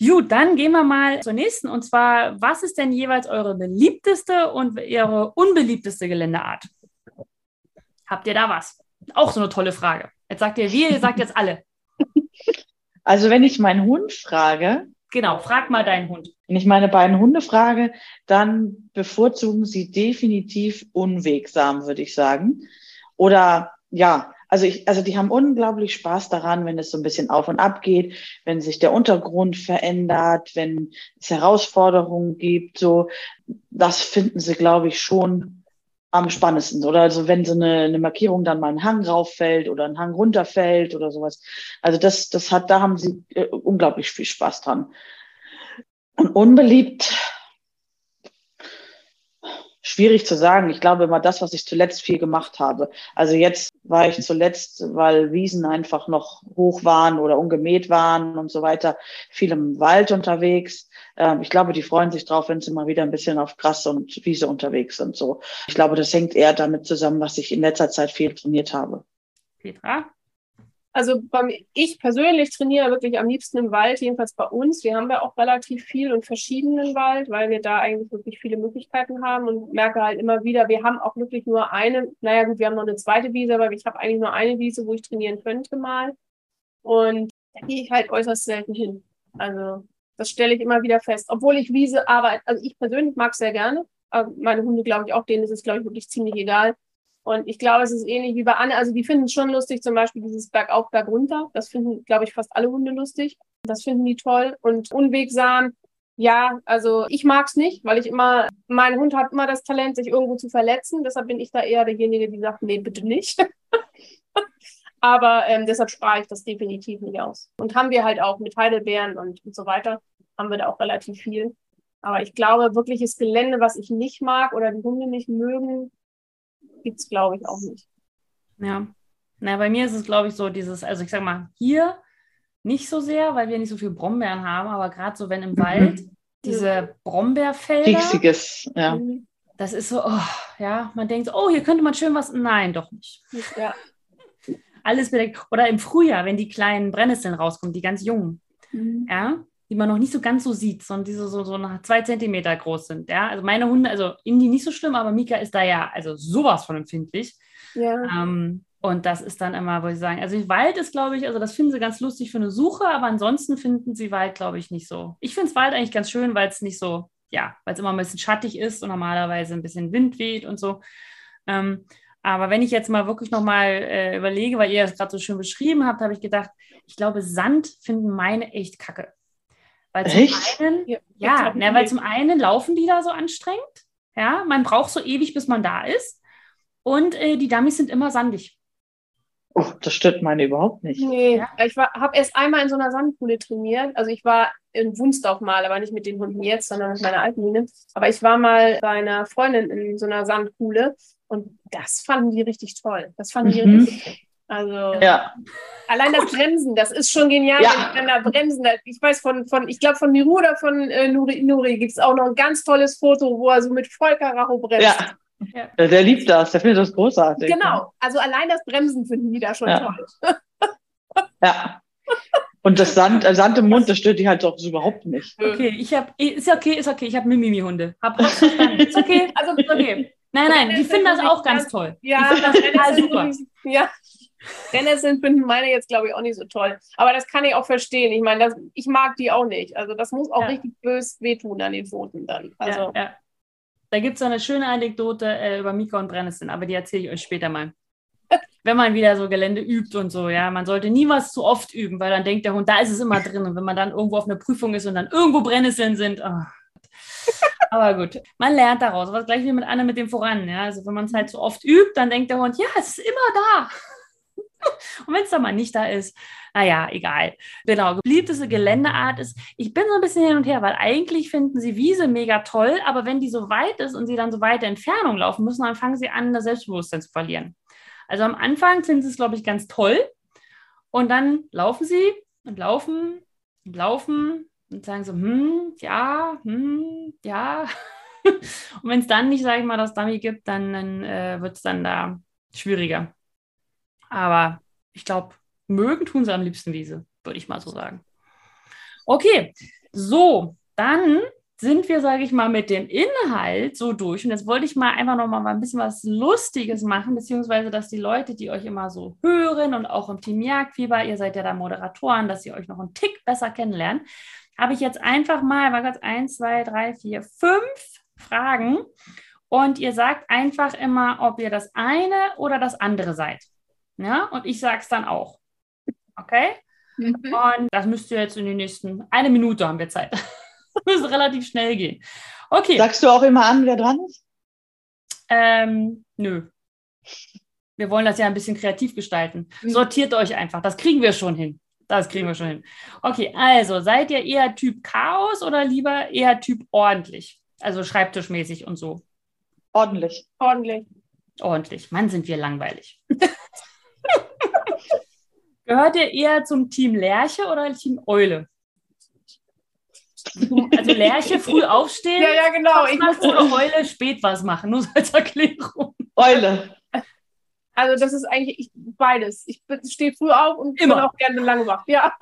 Speaker 1: Gut, dann gehen wir mal zur nächsten. Und zwar, was ist denn jeweils eure beliebteste und eure unbeliebteste Geländeart? Habt ihr da was? Auch so eine tolle Frage. Jetzt sagt ihr wir, ihr sagt jetzt alle.
Speaker 2: Also wenn ich meinen Hund frage,
Speaker 1: Genau, frag mal deinen Hund.
Speaker 2: Wenn ich meine beiden Hunde frage, dann bevorzugen sie definitiv unwegsam, würde ich sagen. Oder ja, also ich, also die haben unglaublich Spaß daran, wenn es so ein bisschen auf und ab geht, wenn sich der Untergrund verändert, wenn es Herausforderungen gibt, so, das finden sie, glaube ich, schon am spannendsten. Oder also wenn so eine, eine Markierung dann mal einen Hang rauffällt oder ein Hang runterfällt oder sowas. Also das, das hat, da haben sie äh, unglaublich viel Spaß dran. Und unbeliebt, schwierig zu sagen. Ich glaube immer das, was ich zuletzt viel gemacht habe. Also jetzt war ich zuletzt, weil Wiesen einfach noch hoch waren oder ungemäht waren und so weiter, viel im Wald unterwegs. Ähm, ich glaube, die freuen sich drauf, wenn sie mal wieder ein bisschen auf Gras und Wiese unterwegs sind. So, ich glaube, das hängt eher damit zusammen, was ich in letzter Zeit viel trainiert habe.
Speaker 1: Petra?
Speaker 3: Also beim, ich persönlich trainiere wirklich am liebsten im Wald, jedenfalls bei uns. Wir haben ja auch relativ viel und verschiedenen Wald, weil wir da eigentlich wirklich viele Möglichkeiten haben und merke halt immer wieder, wir haben auch wirklich nur eine, naja gut, wir haben noch eine zweite Wiese, aber ich habe eigentlich nur eine Wiese, wo ich trainieren könnte mal. Und da gehe ich halt äußerst selten hin. Also das stelle ich immer wieder fest. Obwohl ich Wiese arbeite, also ich persönlich mag es sehr gerne. Meine Hunde, glaube ich, auch denen ist es, glaube ich, wirklich ziemlich egal. Und ich glaube, es ist ähnlich wie bei Anne. Also die finden es schon lustig, zum Beispiel dieses Bergauf, Bergunter. Das finden, glaube ich, fast alle Hunde lustig. Das finden die toll. Und unwegsam, ja, also ich mag es nicht, weil ich immer, mein Hund hat immer das Talent, sich irgendwo zu verletzen. Deshalb bin ich da eher derjenige, die sagt, nee, bitte nicht. Aber ähm, deshalb sprach ich das definitiv nicht aus. Und haben wir halt auch mit Heidelbeeren und, und so weiter, haben wir da auch relativ viel. Aber ich glaube, wirkliches Gelände, was ich nicht mag oder die Hunde nicht mögen, gibt es, glaube ich, auch nicht.
Speaker 1: Ja. Na, bei mir ist es, glaube ich, so dieses, also ich sag mal, hier nicht so sehr, weil wir nicht so viel Brombeeren haben, aber gerade so, wenn im mhm. Wald diese Brombeerfelder.
Speaker 2: Riesiges, ja.
Speaker 1: Das ist so, oh, ja, man denkt, oh, hier könnte man schön was. Nein, doch nicht. Ja. Alles bedeckt. Oder im Frühjahr, wenn die kleinen Brennnesseln rauskommen, die ganz jungen. Mhm. Ja, die man noch nicht so ganz so sieht, sondern die so, so, so nach zwei Zentimeter groß sind. Ja, also meine Hunde, also Indy nicht so schlimm, aber Mika ist da ja also sowas von empfindlich. Ja. Ähm, und das ist dann immer, wo ich sagen, also Wald ist, glaube ich, also das finden sie ganz lustig für eine Suche, aber ansonsten finden sie Wald, glaube ich, nicht so. Ich finde es Wald eigentlich ganz schön, weil es nicht so, ja, weil es immer ein bisschen schattig ist und normalerweise ein bisschen Wind weht und so. Ähm, aber wenn ich jetzt mal wirklich nochmal äh, überlege, weil ihr das gerade so schön beschrieben habt, habe ich gedacht, ich glaube, Sand finden meine echt kacke. Weil
Speaker 2: Echt?
Speaker 1: zum einen, ja, ja na, weil zum einen laufen die da so anstrengend. Ja, man braucht so ewig, bis man da ist. Und äh, die Dummies sind immer sandig.
Speaker 2: Oh, das stört meine überhaupt nicht.
Speaker 3: Nee, ja. ich habe erst einmal in so einer Sandkuhle trainiert. Also ich war in Wunsdorf mal, aber nicht mit den Hunden jetzt, sondern mit meiner alten Hündin. Aber ich war mal bei einer Freundin in so einer Sandkuhle und das fanden die richtig toll. Das fanden die mhm. richtig toll. Also ja. allein das Bremsen, das ist schon genial, ja. wenn da bremsen. Ich weiß von, von ich glaube von Miru oder von äh, Nuri Nuri gibt es auch noch ein ganz tolles Foto, wo er so mit Vollkaracho bremst.
Speaker 2: Ja. ja. Der liebt das, der findet das großartig.
Speaker 3: Genau, also allein das Bremsen finden die da schon
Speaker 2: ja.
Speaker 3: toll.
Speaker 2: ja. Und das Sand, äh, Sand im Mund, das stört die halt doch überhaupt nicht.
Speaker 1: Okay, ich habe, ist okay, ist okay, ich habe Mimimi-Hunde. Hab, hab's verstanden. Ist okay, also ist okay. Nein, nein, die finden das auch ganz toll.
Speaker 3: Ja, das total super. Ja, Brennnesseln finden meine jetzt, glaube ich, auch nicht so toll. Aber das kann ich auch verstehen. Ich meine, das, ich mag die auch nicht. Also das muss auch ja. richtig bös wehtun an den Pfoten dann. Also. Ja, ja.
Speaker 1: Da gibt es eine schöne Anekdote äh, über Mika und Brennnesseln, aber die erzähle ich euch später mal. wenn man wieder so Gelände übt und so, ja, man sollte nie was zu oft üben, weil dann denkt der Hund, da ist es immer drin. Und wenn man dann irgendwo auf einer Prüfung ist und dann irgendwo Brennnesseln sind, oh. Aber gut, man lernt daraus. Was gleich wie mit Anne mit dem voran. Ja? Also wenn man es halt so oft übt, dann denkt der Hund, ja, es ist immer da. Und wenn es dann mal nicht da ist, naja, egal. Genau, beliebteste Geländeart ist, ich bin so ein bisschen hin und her, weil eigentlich finden sie Wiese mega toll, aber wenn die so weit ist und sie dann so weite Entfernung laufen müssen, dann fangen sie an, das Selbstbewusstsein zu verlieren. Also am Anfang finden sie es, glaube ich, ganz toll. Und dann laufen sie und laufen und laufen und sagen so, hm, ja, hm, ja. und wenn es dann nicht, sage ich mal, das Dummy gibt, dann, dann äh, wird es dann da schwieriger. Aber ich glaube, mögen tun sie am liebsten Wiese, würde ich mal so sagen. Okay, so, dann sind wir, sage ich mal, mit dem Inhalt so durch. Und jetzt wollte ich mal einfach noch mal ein bisschen was Lustiges machen, beziehungsweise, dass die Leute, die euch immer so hören und auch im Team Jagdfieber, ihr seid ja da Moderatoren, dass sie euch noch einen Tick besser kennenlernen, habe ich jetzt einfach mal, war ganz eins, zwei, drei, vier, fünf Fragen. Und ihr sagt einfach immer, ob ihr das eine oder das andere seid. Ja, und ich sage es dann auch. Okay? Mhm. Und das müsst ihr jetzt in den nächsten, eine Minute haben wir Zeit. das müsste relativ schnell gehen. Okay.
Speaker 2: Sagst du auch immer an, wer dran ist?
Speaker 1: Ähm, nö. Wir wollen das ja ein bisschen kreativ gestalten. Mhm. Sortiert euch einfach. Das kriegen wir schon hin. Das kriegen wir schon hin. Okay, also seid ihr eher Typ Chaos oder lieber eher Typ ordentlich? Also schreibtischmäßig und so.
Speaker 2: Ordentlich.
Speaker 3: Ordentlich.
Speaker 1: Ordentlich. Mann, sind wir langweilig. Gehört ihr eher zum Team Lerche oder Team Eule? Also Lerche früh aufstehen.
Speaker 3: Ja, ja, genau.
Speaker 1: Ich muss oder Eule spät was machen, nur als Erklärung.
Speaker 2: Eule.
Speaker 3: Also das ist eigentlich ich, beides. Ich stehe früh auf und Immer. bin auch gerne lange wach. Ja.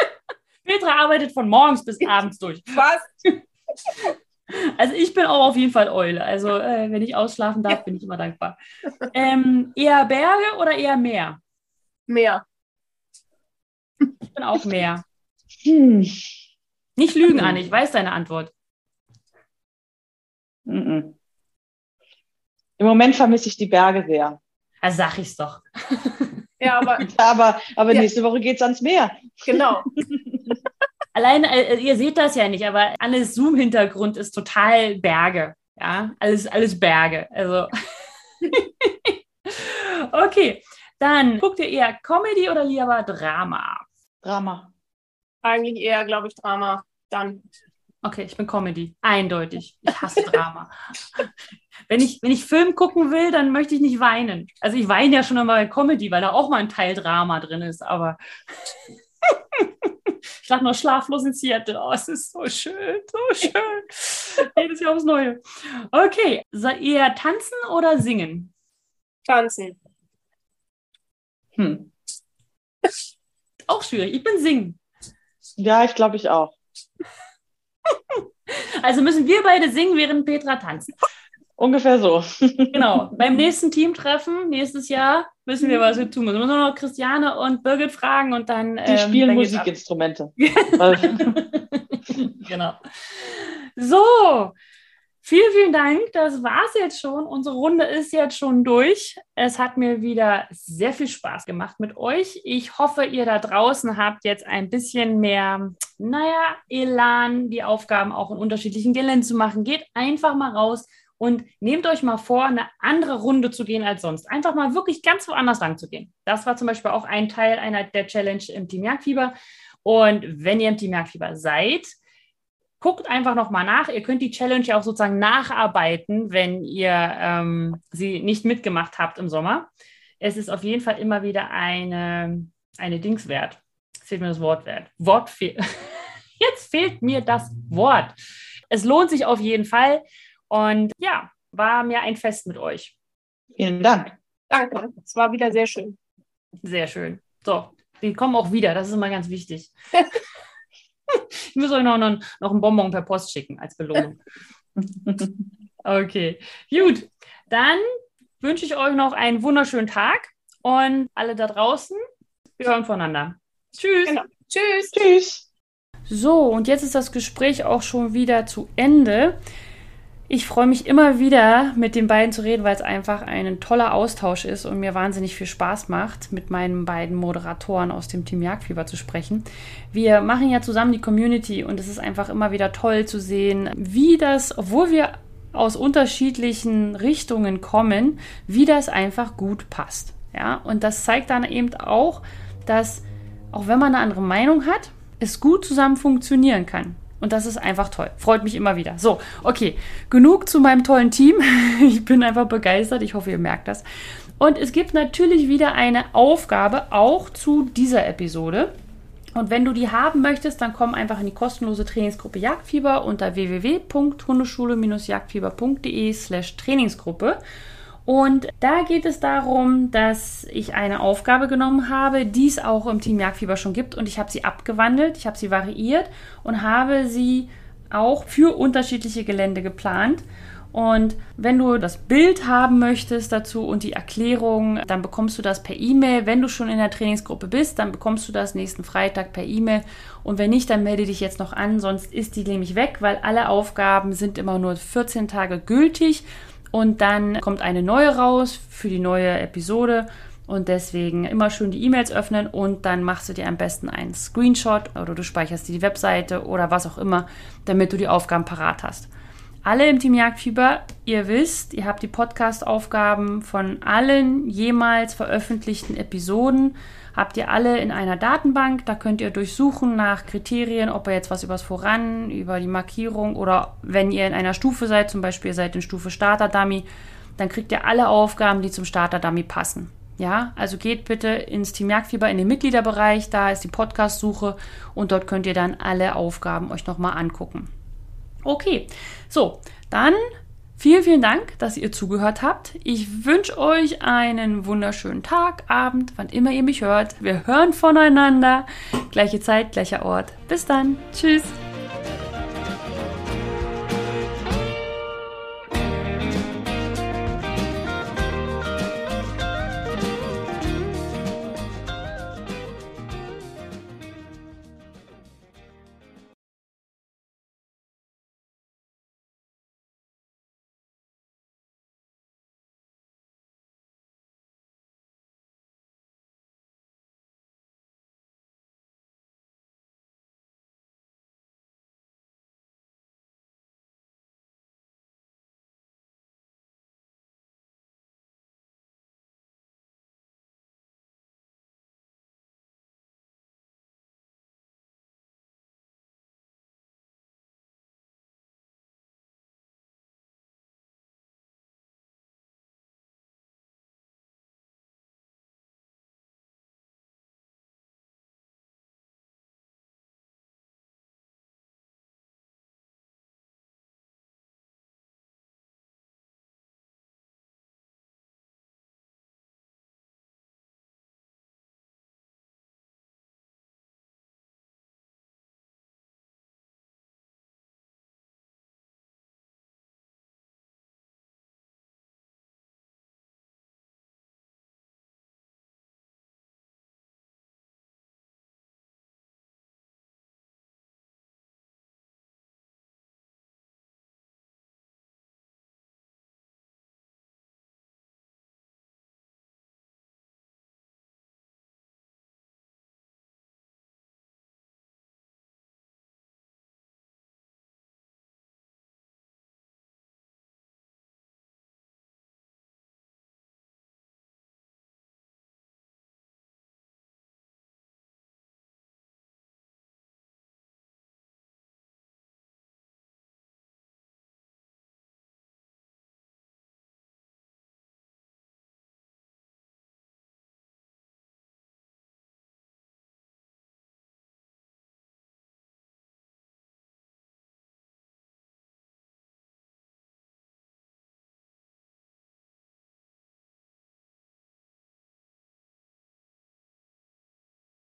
Speaker 1: Petra arbeitet von morgens bis abends durch.
Speaker 3: Was?
Speaker 1: Also ich bin auch auf jeden Fall Eule. Also äh, wenn ich ausschlafen darf, bin ich immer dankbar. Ähm, eher Berge oder eher Meer?
Speaker 3: Meer.
Speaker 1: Ich bin auch Meer. Hm. Nicht lügen, Anne, ich weiß deine Antwort.
Speaker 2: Im Moment vermisse ich die Berge sehr.
Speaker 1: Da sag ich's doch.
Speaker 3: Ja, aber,
Speaker 2: aber, aber ja. nächste Woche geht's ans Meer.
Speaker 3: Genau.
Speaker 1: Allein, äh, ihr seht das ja nicht, aber Annes Zoom-Hintergrund ist total Berge. Ja, alles, alles Berge. Also. okay, dann guckt ihr eher Comedy oder lieber Drama?
Speaker 2: Drama.
Speaker 3: Eigentlich eher, glaube ich, Drama. Dann.
Speaker 1: Okay, ich bin Comedy. Eindeutig. Ich hasse Drama. wenn, ich, wenn ich Film gucken will, dann möchte ich nicht weinen. Also ich weine ja schon immer bei Comedy, weil da auch mal ein Teil Drama drin ist, aber ich dachte nur schlaflos in Seattle. Oh, es ist so schön, so schön. Jedes Jahr aufs Neue. Okay, seid ihr tanzen oder singen?
Speaker 3: Tanzen.
Speaker 1: Hm. Auch schwierig. Ich bin singen.
Speaker 2: Ja, ich glaube ich auch.
Speaker 1: Also müssen wir beide singen, während Petra tanzt.
Speaker 2: Ungefähr so.
Speaker 1: Genau. Beim nächsten Teamtreffen, nächstes Jahr, müssen wir was tun. Wir müssen nur noch Christiane und Birgit fragen und dann.
Speaker 2: Die ähm, spielen Musikinstrumente.
Speaker 1: genau. So, Vielen, vielen Dank. Das war es jetzt schon. Unsere Runde ist jetzt schon durch. Es hat mir wieder sehr viel Spaß gemacht mit euch. Ich hoffe, ihr da draußen habt jetzt ein bisschen mehr, naja, Elan, die Aufgaben auch in unterschiedlichen Geländen zu machen. Geht einfach mal raus und nehmt euch mal vor, eine andere Runde zu gehen als sonst. Einfach mal wirklich ganz woanders ranzugehen. Das war zum Beispiel auch ein Teil einer der Challenge im Team Jagdfieber. Und wenn ihr im Team Jagdfieber seid, guckt einfach nochmal nach. Ihr könnt die Challenge ja auch sozusagen nacharbeiten, wenn ihr ähm, sie nicht mitgemacht habt im Sommer. Es ist auf jeden Fall immer wieder eine, eine Dings wert. Jetzt fehlt mir das Wort wert. Wort fehlt. Jetzt fehlt mir das Wort. Es lohnt sich auf jeden Fall. Und ja, war mir ein Fest mit euch.
Speaker 2: Vielen Dank.
Speaker 3: Danke. Es war wieder sehr schön.
Speaker 1: Sehr schön. So, die kommen auch wieder. Das ist immer ganz wichtig. ich muss euch noch, noch, noch einen Bonbon per Post schicken als Belohnung. Okay, gut. Dann wünsche ich euch noch einen wunderschönen Tag und alle da draußen, wir hören voneinander. Tschüss. Genau.
Speaker 3: Tschüss.
Speaker 2: Tschüss.
Speaker 1: So, und jetzt ist das Gespräch auch schon wieder zu Ende. Ich freue mich immer wieder, mit den beiden zu reden, weil es einfach ein toller Austausch ist und mir wahnsinnig viel Spaß macht, mit meinen beiden Moderatoren aus dem Team Jagdfieber zu sprechen. Wir machen ja zusammen die Community und es ist einfach immer wieder toll zu sehen, wie das, obwohl wir aus unterschiedlichen Richtungen kommen, wie das einfach gut passt. Ja, und das zeigt dann eben auch, dass auch wenn man eine andere Meinung hat, es gut zusammen funktionieren kann. Und das ist einfach toll. Freut mich immer wieder. So, okay. Genug zu meinem tollen Team. Ich bin einfach begeistert. Ich hoffe, ihr merkt das. Und es gibt natürlich wieder eine Aufgabe auch zu dieser Episode. Und wenn du die haben möchtest, dann komm einfach in die kostenlose Trainingsgruppe Jagdfieber unter www.hundeschule-jagdfieber.de slash Trainingsgruppe. Und da geht es darum, dass ich eine Aufgabe genommen habe, die es auch im Team Jagdfieber schon gibt. Und ich habe sie abgewandelt, ich habe sie variiert und habe sie auch für unterschiedliche Gelände geplant. Und wenn du das Bild haben möchtest dazu und die Erklärung, dann bekommst du das per E-Mail. Wenn du schon in der Trainingsgruppe bist, dann bekommst du das nächsten Freitag per E-Mail. Und wenn nicht, dann melde dich jetzt noch an, sonst ist die nämlich weg, weil alle Aufgaben sind immer nur 14 Tage gültig. Und dann kommt eine neue raus für die neue Episode. Und deswegen immer schön die E-Mails öffnen und dann machst du dir am besten einen Screenshot oder du speicherst die Webseite oder was auch immer, damit du die Aufgaben parat hast. Alle im Team Jagdfieber, ihr wisst, ihr habt die Podcast-Aufgaben von allen jemals veröffentlichten Episoden habt ihr alle in einer Datenbank. Da könnt ihr durchsuchen nach Kriterien, ob ihr jetzt was übers Voran, über die Markierung oder wenn ihr in einer Stufe seid, zum Beispiel seid in Stufe Starter Dummy, dann kriegt ihr alle Aufgaben, die zum Starter Dummy passen. Ja, also geht bitte ins Team Jagdfieber in den Mitgliederbereich, da ist die Podcast-Suche und dort könnt ihr dann alle Aufgaben euch nochmal angucken. Okay, so, dann Vielen, vielen Dank, dass ihr zugehört habt. Ich wünsche euch einen wunderschönen Tag, Abend, wann immer ihr mich hört. Wir hören voneinander. Gleiche Zeit, gleicher Ort. Bis dann. Tschüss.